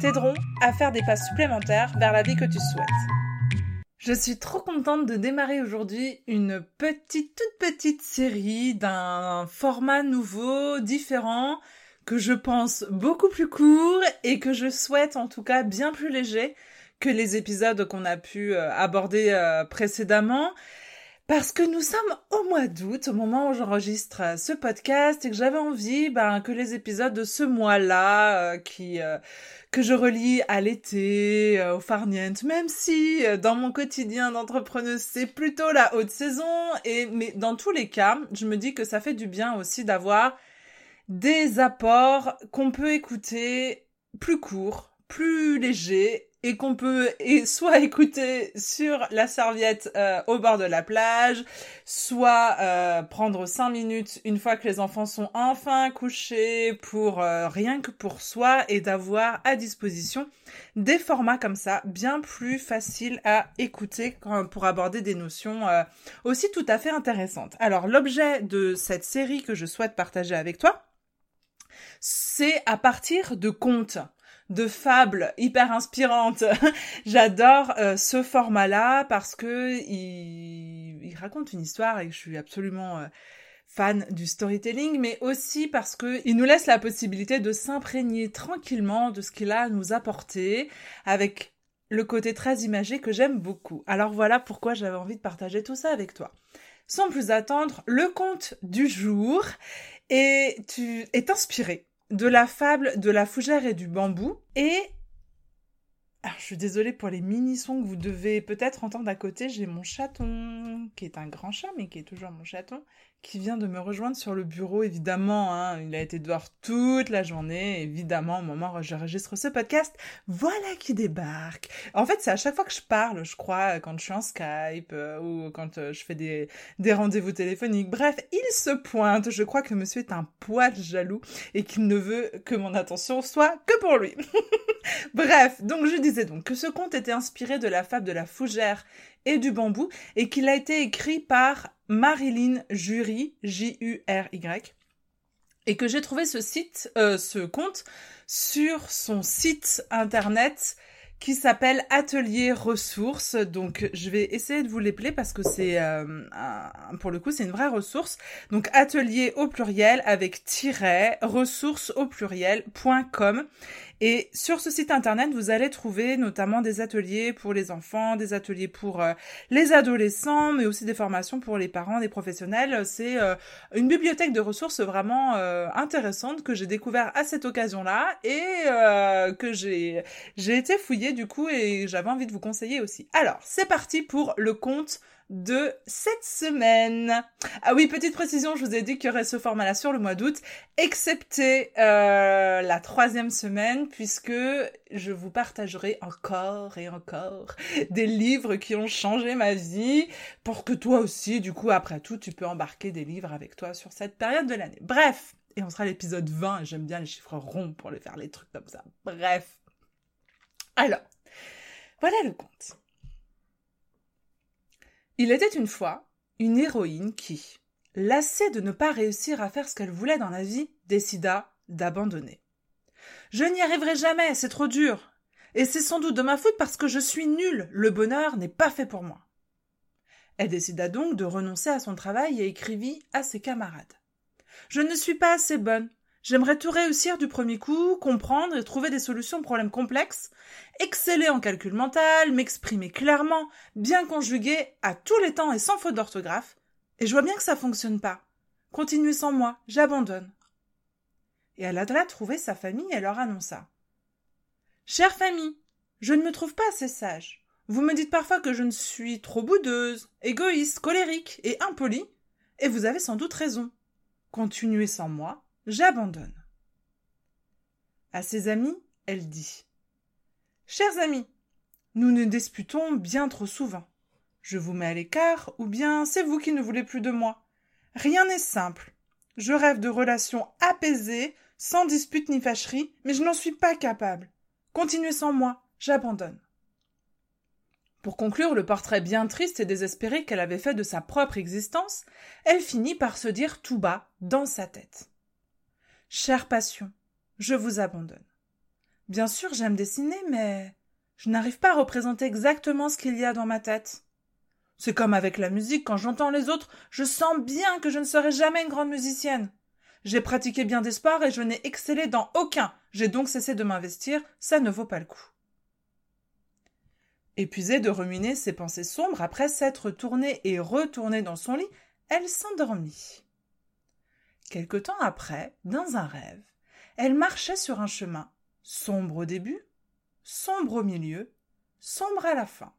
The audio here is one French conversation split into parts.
t'aideront à faire des pas supplémentaires vers la vie que tu souhaites. Je suis trop contente de démarrer aujourd'hui une petite, toute petite série d'un format nouveau, différent, que je pense beaucoup plus court et que je souhaite en tout cas bien plus léger que les épisodes qu'on a pu euh, aborder euh, précédemment. Parce que nous sommes au mois d'août, au moment où j'enregistre euh, ce podcast, et que j'avais envie ben, que les épisodes de ce mois-là, qui que je relis à l'été, au farniente, même si dans mon quotidien d'entrepreneuse c'est plutôt la haute saison, et mais dans tous les cas, je me dis que ça fait du bien aussi d'avoir des apports qu'on peut écouter plus courts, plus légers et qu'on peut soit écouter sur la serviette euh, au bord de la plage, soit euh, prendre cinq minutes une fois que les enfants sont enfin couchés pour euh, rien que pour soi et d'avoir à disposition des formats comme ça bien plus faciles à écouter pour aborder des notions aussi tout à fait intéressantes. Alors l'objet de cette série que je souhaite partager avec toi, c'est à partir de contes de fables hyper inspirantes. J'adore euh, ce format-là parce que il, raconte une histoire et je suis absolument euh, fan du storytelling, mais aussi parce que il nous laisse la possibilité de s'imprégner tranquillement de ce qu'il a à nous apporter avec le côté très imagé que j'aime beaucoup. Alors voilà pourquoi j'avais envie de partager tout ça avec toi. Sans plus attendre, le conte du jour est, tu, est inspiré de la fable de la fougère et du bambou. Et alors, je suis désolée pour les mini-sons que vous devez peut-être entendre à côté. J'ai mon chaton, qui est un grand chat, mais qui est toujours mon chaton, qui vient de me rejoindre sur le bureau, évidemment. Hein, il a été dehors toute la journée, évidemment, au moment où j'enregistre ce podcast. Voilà qui débarque. En fait, c'est à chaque fois que je parle, je crois, quand je suis en Skype euh, ou quand euh, je fais des, des rendez-vous téléphoniques. Bref, il se pointe. Je crois que monsieur est un poil jaloux et qu'il ne veut que mon attention soit que pour lui. Bref, donc je disais donc que ce conte était inspiré de la fable de la fougère et du bambou et qu'il a été écrit par Marilyn Jury, J-U-R-Y, et que j'ai trouvé ce site, euh, ce compte sur son site internet qui s'appelle Atelier Ressources. Donc, je vais essayer de vous l'épeler parce que c'est, euh, pour le coup, c'est une vraie ressource. Donc, atelier au pluriel avec tiret, ressources au pluriel.com. Et sur ce site internet, vous allez trouver notamment des ateliers pour les enfants, des ateliers pour euh, les adolescents, mais aussi des formations pour les parents, des professionnels. C'est euh, une bibliothèque de ressources vraiment euh, intéressante que j'ai découvert à cette occasion-là et que j'ai j'ai été fouillée du coup et j'avais envie de vous conseiller aussi. Alors, c'est parti pour le compte de cette semaine. Ah oui, petite précision, je vous ai dit qu'il y aurait ce format-là sur le mois d'août, excepté euh, la troisième semaine, puisque je vous partagerai encore et encore des livres qui ont changé ma vie, pour que toi aussi, du coup, après tout, tu peux embarquer des livres avec toi sur cette période de l'année. Bref, et on sera à l'épisode 20, j'aime bien les chiffres ronds pour les faire les trucs comme ça. Bref. Alors, voilà le compte. Il était une fois une héroïne qui, lassée de ne pas réussir à faire ce qu'elle voulait dans la vie, décida d'abandonner. Je n'y arriverai jamais, c'est trop dur. Et c'est sans doute de ma faute parce que je suis nulle, le bonheur n'est pas fait pour moi. Elle décida donc de renoncer à son travail et écrivit à ses camarades. Je ne suis pas assez bonne, J'aimerais tout réussir du premier coup, comprendre et trouver des solutions aux problèmes complexes, exceller en calcul mental, m'exprimer clairement, bien conjuguer à tous les temps et sans faute d'orthographe. Et je vois bien que ça fonctionne pas. Continuez sans moi, j'abandonne. Et elle alla trouver sa famille et leur annonça. Chère famille, je ne me trouve pas assez sage. Vous me dites parfois que je ne suis trop boudeuse, égoïste, colérique et impolie, et vous avez sans doute raison. Continuez sans moi, J'abandonne. À ses amis, elle dit Chers amis, nous nous disputons bien trop souvent. Je vous mets à l'écart, ou bien c'est vous qui ne voulez plus de moi. Rien n'est simple. Je rêve de relations apaisées, sans dispute ni fâcherie, mais je n'en suis pas capable. Continuez sans moi, j'abandonne. Pour conclure le portrait bien triste et désespéré qu'elle avait fait de sa propre existence, elle finit par se dire tout bas, dans sa tête. Chère passion, je vous abandonne. Bien sûr, j'aime dessiner, mais je n'arrive pas à représenter exactement ce qu'il y a dans ma tête. C'est comme avec la musique, quand j'entends les autres, je sens bien que je ne serai jamais une grande musicienne. J'ai pratiqué bien des sports et je n'ai excellé dans aucun. J'ai donc cessé de m'investir, ça ne vaut pas le coup. Épuisée de ruminer ses pensées sombres après s'être tournée et retournée dans son lit, elle s'endormit. Quelque temps après, dans un rêve, elle marchait sur un chemin, sombre au début, sombre au milieu, sombre à la fin.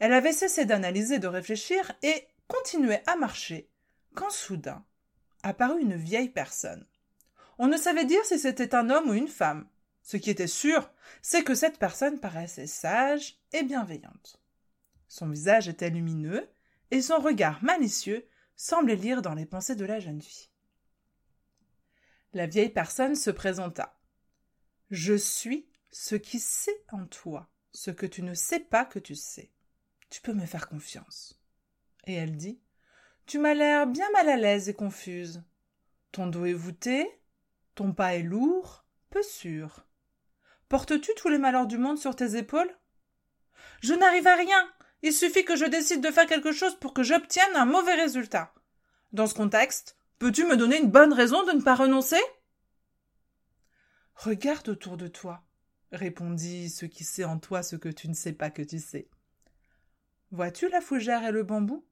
Elle avait cessé d'analyser, de réfléchir et continuait à marcher, quand soudain apparut une vieille personne. On ne savait dire si c'était un homme ou une femme. Ce qui était sûr, c'est que cette personne paraissait sage et bienveillante. Son visage était lumineux, et son regard malicieux semblait lire dans les pensées de la jeune fille. La vieille personne se présenta. Je suis ce qui sait en toi, ce que tu ne sais pas que tu sais. Tu peux me faire confiance. Et elle dit tu m'as l'air bien mal à l'aise et confuse. Ton dos est voûté, ton pas est lourd, peu sûr. Portes-tu tous les malheurs du monde sur tes épaules? Je n'arrive à rien. Il suffit que je décide de faire quelque chose pour que j'obtienne un mauvais résultat. Dans ce contexte, peux-tu me donner une bonne raison de ne pas renoncer? Regarde autour de toi, répondit ce qui sait en toi ce que tu ne sais pas que tu sais. Vois-tu la fougère et le bambou?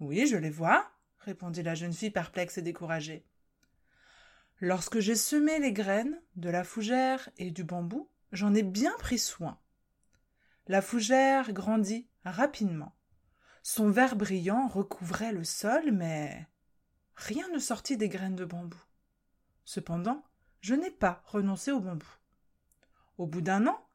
Oui, je les vois, répondit la jeune fille perplexe et découragée. Lorsque j'ai semé les graines de la fougère et du bambou, j'en ai bien pris soin. La fougère grandit rapidement. Son vert brillant recouvrait le sol, mais rien ne sortit des graines de bambou. Cependant, je n'ai pas renoncé au bambou. Au bout d'un an,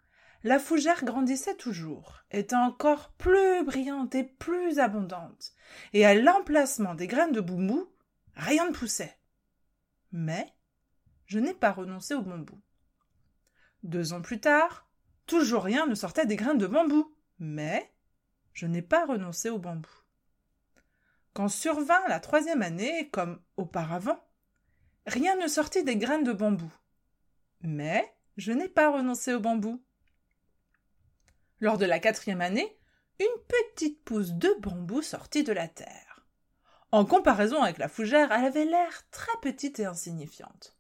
la fougère grandissait toujours, étant encore plus brillante et plus abondante, et à l'emplacement des graines de bambou, rien ne poussait. Mais je n'ai pas renoncé au bambou. Deux ans plus tard, toujours rien ne sortait des graines de bambou, mais je n'ai pas renoncé au bambou. Quand survint la troisième année, comme auparavant, rien ne sortit des graines de bambou. Mais je n'ai pas renoncé au bambou. Lors de la quatrième année, une petite pousse de bambou sortit de la terre. En comparaison avec la fougère, elle avait l'air très petite et insignifiante.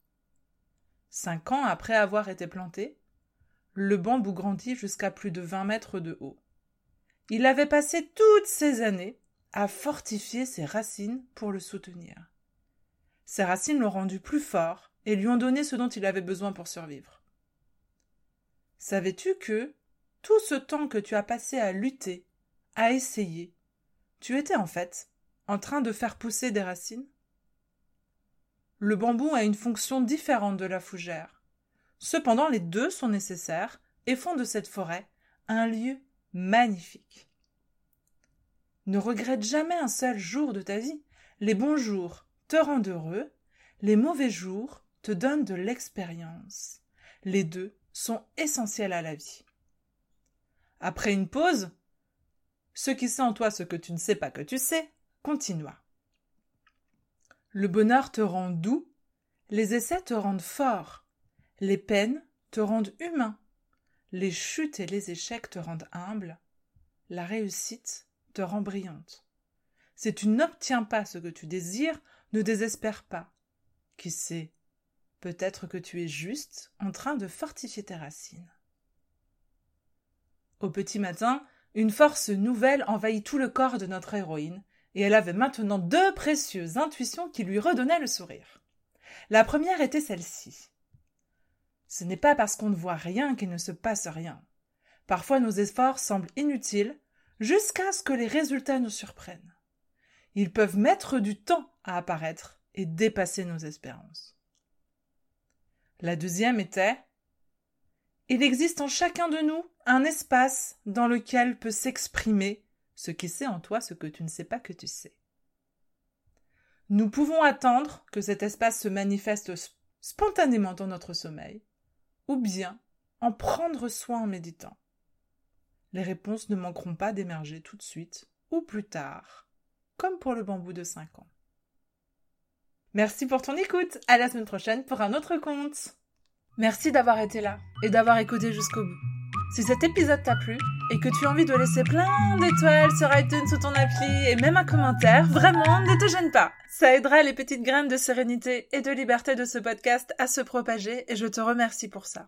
Cinq ans après avoir été planté, le bambou grandit jusqu'à plus de vingt mètres de haut. Il avait passé toutes ces années à fortifier ses racines pour le soutenir. Ses racines l'ont rendu plus fort et lui ont donné ce dont il avait besoin pour survivre. Savais-tu que, tout ce temps que tu as passé à lutter, à essayer, tu étais en fait en train de faire pousser des racines? Le bambou a une fonction différente de la fougère. Cependant, les deux sont nécessaires et font de cette forêt un lieu magnifique. Ne regrette jamais un seul jour de ta vie. Les bons jours te rendent heureux, les mauvais jours te donnent de l'expérience. Les deux sont essentiels à la vie. Après une pause, ce qui sait en toi ce que tu ne sais pas que tu sais, continua. Le bonheur te rend doux, les essais te rendent fort, les peines te rendent humain, les chutes et les échecs te rendent humble, la réussite te rend brillante. Si tu n'obtiens pas ce que tu désires, ne désespère pas. Qui sait, peut-être que tu es juste en train de fortifier tes racines. Au petit matin, une force nouvelle envahit tout le corps de notre héroïne, et elle avait maintenant deux précieuses intuitions qui lui redonnaient le sourire. La première était celle-ci. Ce n'est pas parce qu'on ne voit rien qu'il ne se passe rien. Parfois nos efforts semblent inutiles jusqu'à ce que les résultats nous surprennent. Ils peuvent mettre du temps à apparaître et dépasser nos espérances. La deuxième était Il existe en chacun de nous un espace dans lequel peut s'exprimer ce qui sait en toi ce que tu ne sais pas que tu sais. Nous pouvons attendre que cet espace se manifeste spontanément dans notre sommeil, ou bien en prendre soin en méditant. Les réponses ne manqueront pas d'émerger tout de suite ou plus tard, comme pour le bambou de 5 ans. Merci pour ton écoute. À la semaine prochaine pour un autre conte. Merci d'avoir été là et d'avoir écouté jusqu'au bout. Si cet épisode t'a plu et que tu as envie de laisser plein d'étoiles sur iTunes ou ton appli et même un commentaire, vraiment, ne te gêne pas. Ça aidera les petites graines de sérénité et de liberté de ce podcast à se propager et je te remercie pour ça.